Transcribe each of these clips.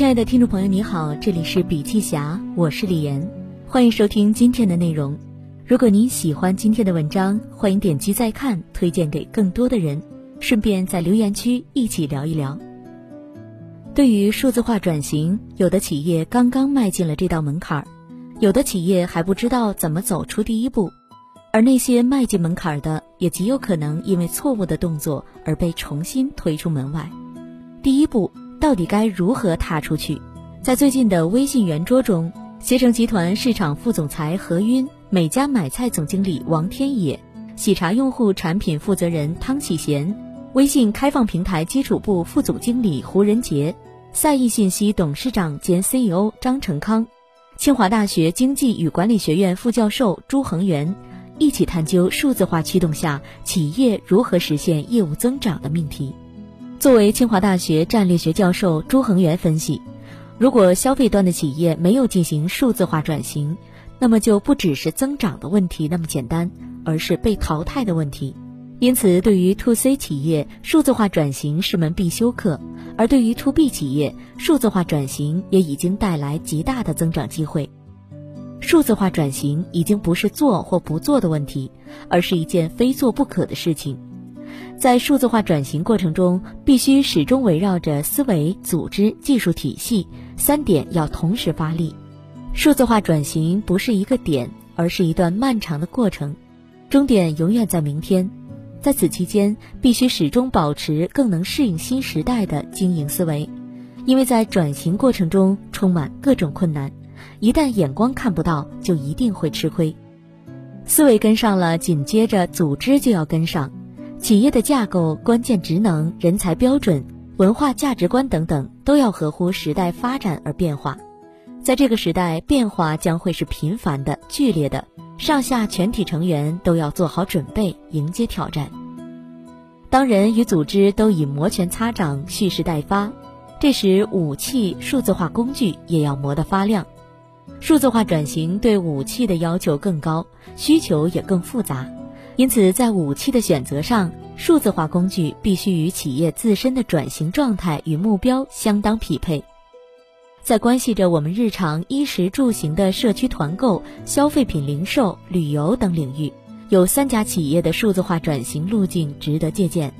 亲爱的听众朋友，你好，这里是笔记侠，我是李岩，欢迎收听今天的内容。如果您喜欢今天的文章，欢迎点击再看，推荐给更多的人，顺便在留言区一起聊一聊。对于数字化转型，有的企业刚刚迈进了这道门槛儿，有的企业还不知道怎么走出第一步，而那些迈进门槛儿的，也极有可能因为错误的动作而被重新推出门外。第一步。到底该如何踏出去？在最近的微信圆桌中，携程集团市场副总裁何晕、美家买菜总经理王天野、喜茶用户产品负责人汤启贤、微信开放平台基础部副总经理胡仁杰、赛义信息董事长兼 CEO 张成康、清华大学经济与管理学院副教授朱恒元，一起探究数字化驱动下企业如何实现业务增长的命题。作为清华大学战略学教授朱恒元分析，如果消费端的企业没有进行数字化转型，那么就不只是增长的问题那么简单，而是被淘汰的问题。因此，对于 to C 企业，数字化转型是门必修课；而对于 to B 企业，数字化转型也已经带来极大的增长机会。数字化转型已经不是做或不做的问题，而是一件非做不可的事情。在数字化转型过程中，必须始终围绕着思维、组织、技术体系三点要同时发力。数字化转型不是一个点，而是一段漫长的过程，终点永远在明天。在此期间，必须始终保持更能适应新时代的经营思维，因为在转型过程中充满各种困难，一旦眼光看不到，就一定会吃亏。思维跟上了，紧接着组织就要跟上。企业的架构、关键职能、人才标准、文化价值观等等，都要合乎时代发展而变化。在这个时代，变化将会是频繁的、剧烈的，上下全体成员都要做好准备，迎接挑战。当人与组织都已摩拳擦掌、蓄势待发，这时武器数字化工具也要磨得发亮。数字化转型对武器的要求更高，需求也更复杂。因此，在武器的选择上，数字化工具必须与企业自身的转型状态与目标相当匹配。在关系着我们日常衣食住行的社区团购、消费品零售、旅游等领域，有三家企业的数字化转型路径值得借鉴。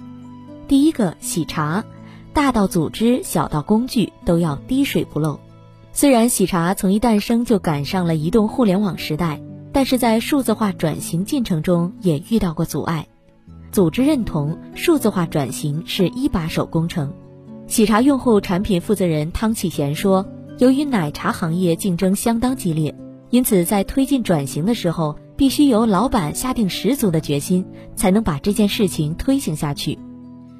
第一个，喜茶，大到组织，小到工具，都要滴水不漏。虽然喜茶从一诞生就赶上了移动互联网时代。但是在数字化转型进程中也遇到过阻碍，组织认同数字化转型是一把手工程。喜茶用户产品负责人汤启贤说：“由于奶茶行业竞争相当激烈，因此在推进转型的时候，必须由老板下定十足的决心，才能把这件事情推行下去。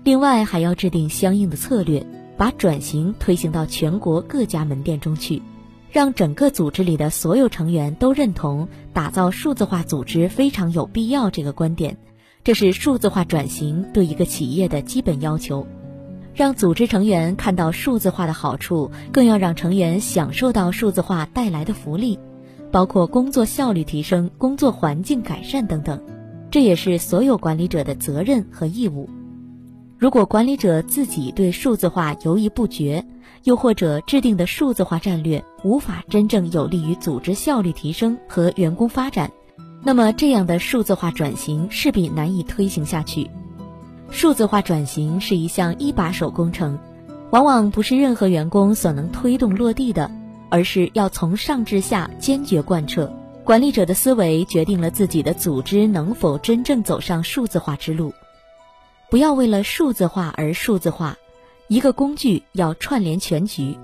另外，还要制定相应的策略，把转型推行到全国各家门店中去。”让整个组织里的所有成员都认同打造数字化组织非常有必要这个观点，这是数字化转型对一个企业的基本要求。让组织成员看到数字化的好处，更要让成员享受到数字化带来的福利，包括工作效率提升、工作环境改善等等。这也是所有管理者的责任和义务。如果管理者自己对数字化犹豫不决，又或者制定的数字化战略无法真正有利于组织效率提升和员工发展，那么这样的数字化转型势必难以推行下去。数字化转型是一项一把手工程，往往不是任何员工所能推动落地的，而是要从上至下坚决贯彻。管理者的思维决定了自己的组织能否真正走上数字化之路。不要为了数字化而数字化，一个工具要串联全局。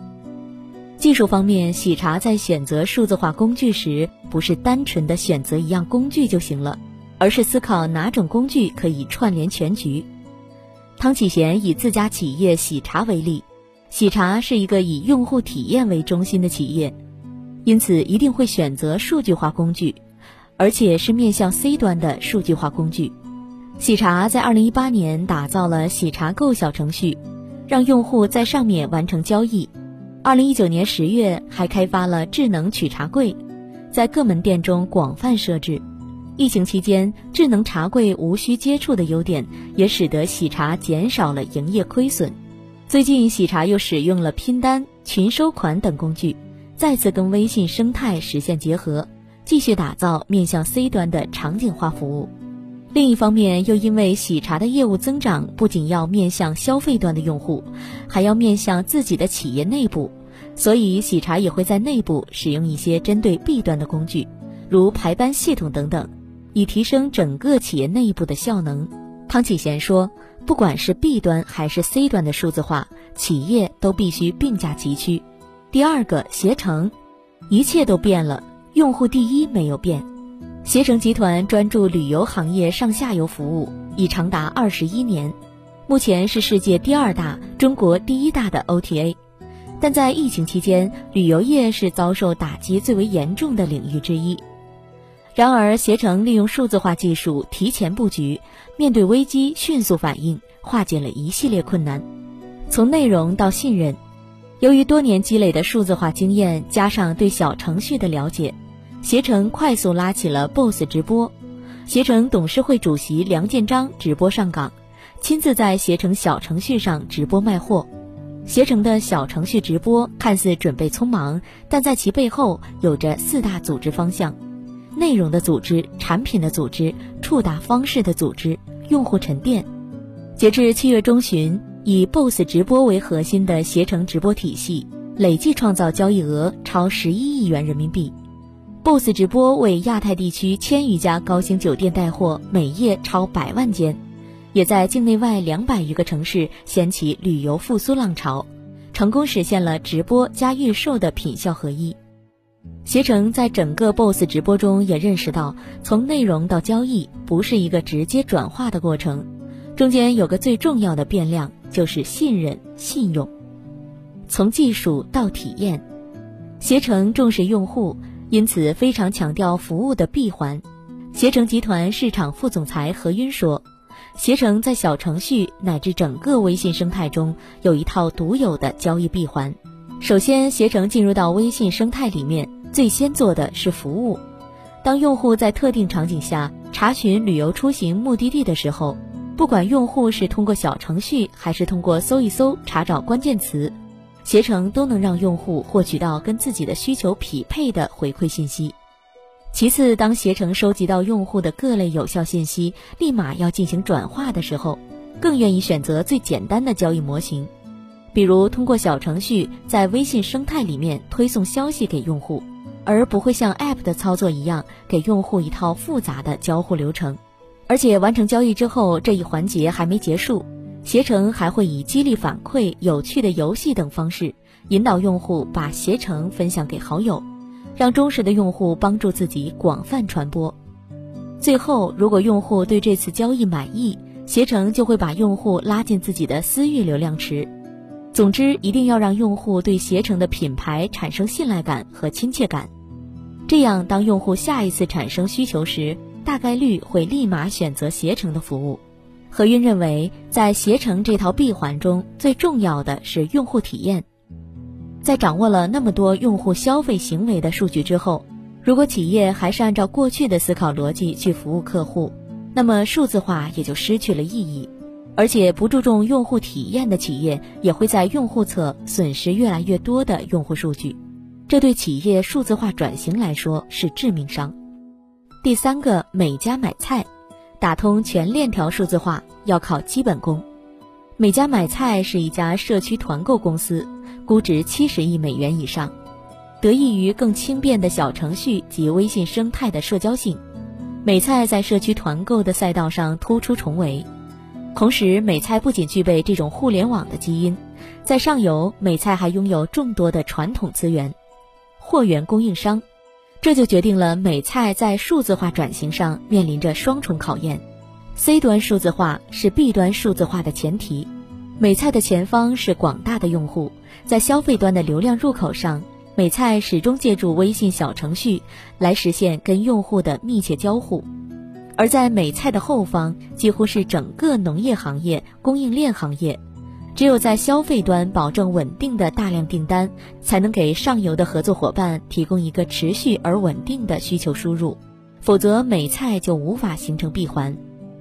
技术方面，喜茶在选择数字化工具时，不是单纯的选择一样工具就行了，而是思考哪种工具可以串联全局。汤启贤以自家企业喜茶为例，喜茶是一个以用户体验为中心的企业，因此一定会选择数据化工具，而且是面向 C 端的数据化工具。喜茶在二零一八年打造了喜茶购小程序，让用户在上面完成交易。二零一九年十月还开发了智能取茶柜，在各门店中广泛设置。疫情期间，智能茶柜无需接触的优点，也使得喜茶减少了营业亏损。最近，喜茶又使用了拼单，群收款等工具，再次跟微信生态实现结合，继续打造面向 C 端的场景化服务。另一方面，又因为喜茶的业务增长不仅要面向消费端的用户，还要面向自己的企业内部，所以喜茶也会在内部使用一些针对 B 端的工具，如排班系统等等，以提升整个企业内部的效能。汤启贤说：“不管是 B 端还是 C 端的数字化，企业都必须并驾齐驱。”第二个，携程，一切都变了，用户第一没有变。携程集团专注旅游行业上下游服务已长达二十一年，目前是世界第二大、中国第一大的 OTA。但在疫情期间，旅游业是遭受打击最为严重的领域之一。然而，携程利用数字化技术提前布局，面对危机迅速反应，化解了一系列困难。从内容到信任，由于多年积累的数字化经验，加上对小程序的了解。携程快速拉起了 BOSS 直播，携程董事会主席梁建章直播上岗，亲自在携程小程序上直播卖货。携程的小程序直播看似准备匆忙，但在其背后有着四大组织方向：内容的组织、产品的组织、触达方式的组织、用户沉淀。截至七月中旬，以 BOSS 直播为核心的携程直播体系，累计创造交易额超十一亿元人民币。BOSS 直播为亚太地区千余家高星酒店带货，每夜超百万间，也在境内外两百余个城市掀起旅游复苏浪潮，成功实现了直播加预售的品效合一。携程在整个 BOSS 直播中也认识到，从内容到交易不是一个直接转化的过程，中间有个最重要的变量，就是信任、信用。从技术到体验，携程重视用户。因此，非常强调服务的闭环。携程集团市场副总裁何晕说：“携程在小程序乃至整个微信生态中有一套独有的交易闭环。首先，携程进入到微信生态里面，最先做的是服务。当用户在特定场景下查询旅游出行目的地的时候，不管用户是通过小程序还是通过搜一搜查找关键词。”携程都能让用户获取到跟自己的需求匹配的回馈信息。其次，当携程收集到用户的各类有效信息，立马要进行转化的时候，更愿意选择最简单的交易模型，比如通过小程序在微信生态里面推送消息给用户，而不会像 App 的操作一样给用户一套复杂的交互流程。而且完成交易之后，这一环节还没结束。携程还会以激励反馈、有趣的游戏等方式，引导用户把携程分享给好友，让忠实的用户帮助自己广泛传播。最后，如果用户对这次交易满意，携程就会把用户拉进自己的私域流量池。总之，一定要让用户对携程的品牌产生信赖感和亲切感，这样当用户下一次产生需求时，大概率会立马选择携程的服务。何云认为，在携程这套闭环中，最重要的是用户体验。在掌握了那么多用户消费行为的数据之后，如果企业还是按照过去的思考逻辑去服务客户，那么数字化也就失去了意义。而且，不注重用户体验的企业，也会在用户侧损失越来越多的用户数据，这对企业数字化转型来说是致命伤。第三个，每家买菜。打通全链条数字化要靠基本功。每家买菜是一家社区团购公司，估值七十亿美元以上，得益于更轻便的小程序及微信生态的社交性，美菜在社区团购的赛道上突出重围。同时，美菜不仅具备这种互联网的基因，在上游，美菜还拥有众多的传统资源，货源供应商。这就决定了美菜在数字化转型上面临着双重考验。C 端数字化是 B 端数字化的前提。美菜的前方是广大的用户，在消费端的流量入口上，美菜始终借助微信小程序来实现跟用户的密切交互；而在美菜的后方，几乎是整个农业行业、供应链行业。只有在消费端保证稳定的大量订单，才能给上游的合作伙伴提供一个持续而稳定的需求输入，否则美菜就无法形成闭环。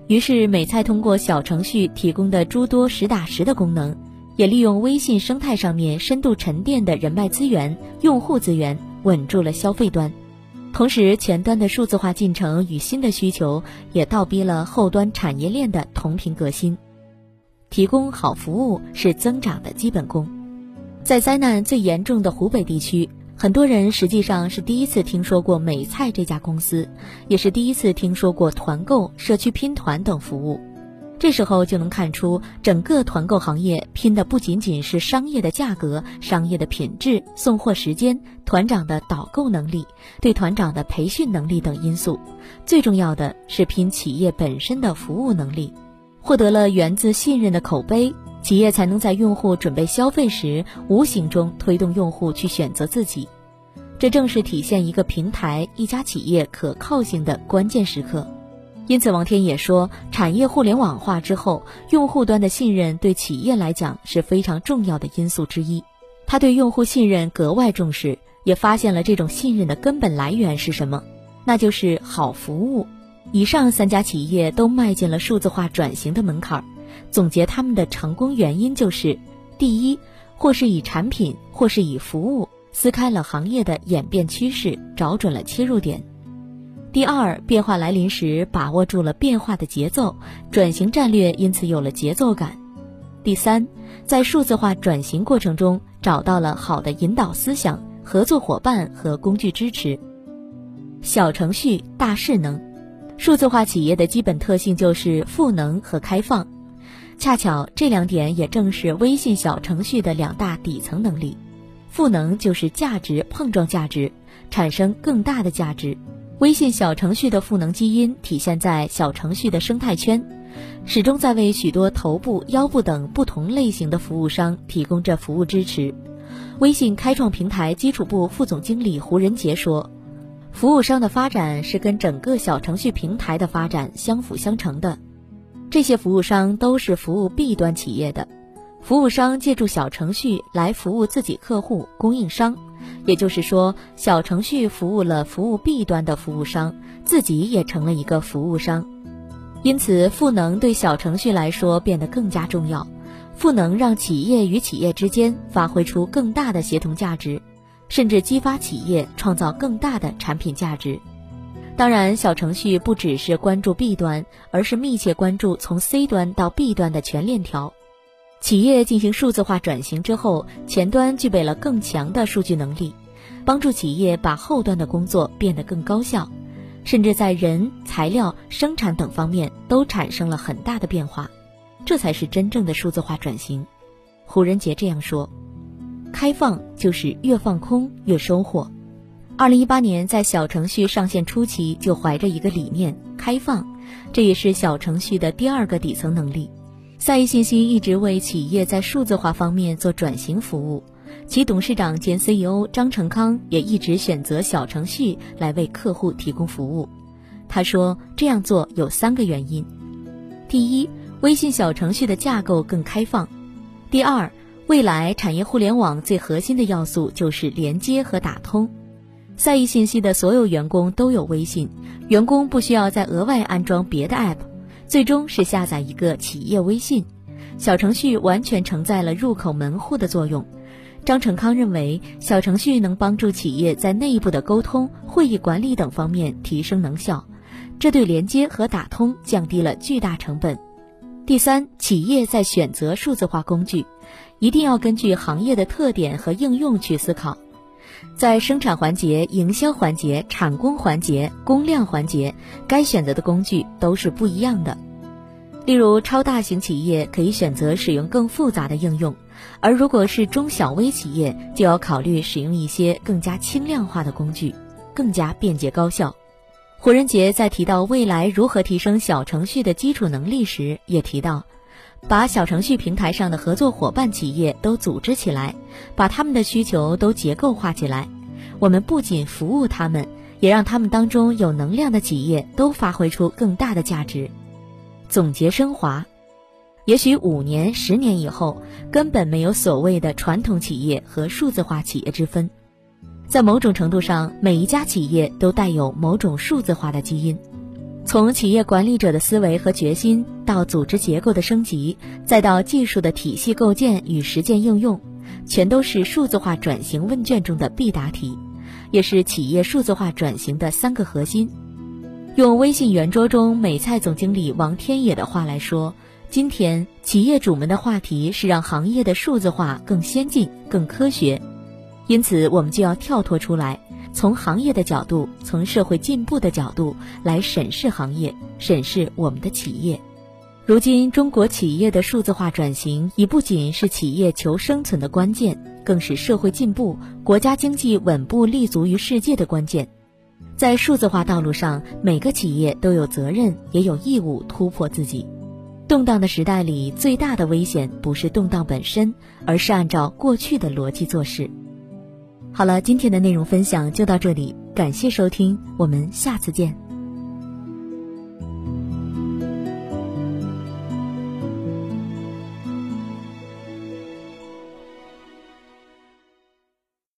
于是，美菜通过小程序提供的诸多实打实的功能，也利用微信生态上面深度沉淀的人脉资源、用户资源，稳住了消费端。同时，前端的数字化进程与新的需求，也倒逼了后端产业链的同频革新。提供好服务是增长的基本功。在灾难最严重的湖北地区，很多人实际上是第一次听说过美菜这家公司，也是第一次听说过团购、社区拼团等服务。这时候就能看出，整个团购行业拼的不仅仅是商业的价格、商业的品质、送货时间、团长的导购能力、对团长的培训能力等因素，最重要的是拼企业本身的服务能力。获得了源自信任的口碑，企业才能在用户准备消费时，无形中推动用户去选择自己。这正是体现一个平台、一家企业可靠性的关键时刻。因此，王天也说，产业互联网化之后，用户端的信任对企业来讲是非常重要的因素之一。他对用户信任格外重视，也发现了这种信任的根本来源是什么，那就是好服务。以上三家企业都迈进了数字化转型的门槛儿。总结他们的成功原因就是：第一，或是以产品，或是以服务撕开了行业的演变趋势，找准了切入点。第二，变化来临时把握住了变化的节奏，转型战略因此有了节奏感。第三，在数字化转型过程中找到了好的引导思想、合作伙伴和工具支持。小程序大势能，数字化企业的基本特性就是赋能和开放，恰巧这两点也正是微信小程序的两大底层能力。赋能就是价值碰撞价值，产生更大的价值。微信小程序的赋能基因体现在小程序的生态圈，始终在为许多头部、腰部等不同类型的服务商提供着服务支持。微信开创平台基础部副总经理胡仁杰说：“服务商的发展是跟整个小程序平台的发展相辅相成的。这些服务商都是服务 B 端企业的，服务商借助小程序来服务自己客户、供应商。”也就是说，小程序服务了服务 B 端的服务商，自己也成了一个服务商，因此赋能对小程序来说变得更加重要。赋能让企业与企业之间发挥出更大的协同价值，甚至激发企业创造更大的产品价值。当然，小程序不只是关注 B 端，而是密切关注从 C 端到 B 端的全链条。企业进行数字化转型之后，前端具备了更强的数据能力，帮助企业把后端的工作变得更高效，甚至在人、材料、生产等方面都产生了很大的变化。这才是真正的数字化转型。胡仁杰这样说：“开放就是越放空越收获。”二零一八年在小程序上线初期就怀着一个理念——开放，这也是小程序的第二个底层能力。赛义信息一直为企业在数字化方面做转型服务，其董事长兼 CEO 张成康也一直选择小程序来为客户提供服务。他说：“这样做有三个原因：第一，微信小程序的架构更开放；第二，未来产业互联网最核心的要素就是连接和打通。赛意信息的所有员工都有微信，员工不需要再额外安装别的 App。”最终是下载一个企业微信小程序，完全承载了入口门户的作用。张成康认为，小程序能帮助企业在内部的沟通、会议管理等方面提升能效，这对连接和打通降低了巨大成本。第三，企业在选择数字化工具，一定要根据行业的特点和应用去思考。在生产环节、营销环节、产工环节、工量环节，该选择的工具都是不一样的。例如，超大型企业可以选择使用更复杂的应用，而如果是中小微企业，就要考虑使用一些更加轻量化的工具，更加便捷高效。胡仁杰在提到未来如何提升小程序的基础能力时，也提到。把小程序平台上的合作伙伴企业都组织起来，把他们的需求都结构化起来。我们不仅服务他们，也让他们当中有能量的企业都发挥出更大的价值。总结升华，也许五年、十年以后，根本没有所谓的传统企业和数字化企业之分。在某种程度上，每一家企业都带有某种数字化的基因。从企业管理者的思维和决心，到组织结构的升级，再到技术的体系构建与实践应用，全都是数字化转型问卷中的必答题，也是企业数字化转型的三个核心。用微信圆桌中美菜总经理王天野的话来说。今天企业主们的话题是让行业的数字化更先进、更科学，因此我们就要跳脱出来，从行业的角度，从社会进步的角度来审视行业，审视我们的企业。如今中国企业的数字化转型已不仅是企业求生存的关键，更是社会进步、国家经济稳步立足于世界的关键。在数字化道路上，每个企业都有责任，也有义务突破自己。动荡的时代里，最大的危险不是动荡本身，而是按照过去的逻辑做事。好了，今天的内容分享就到这里，感谢收听，我们下次见。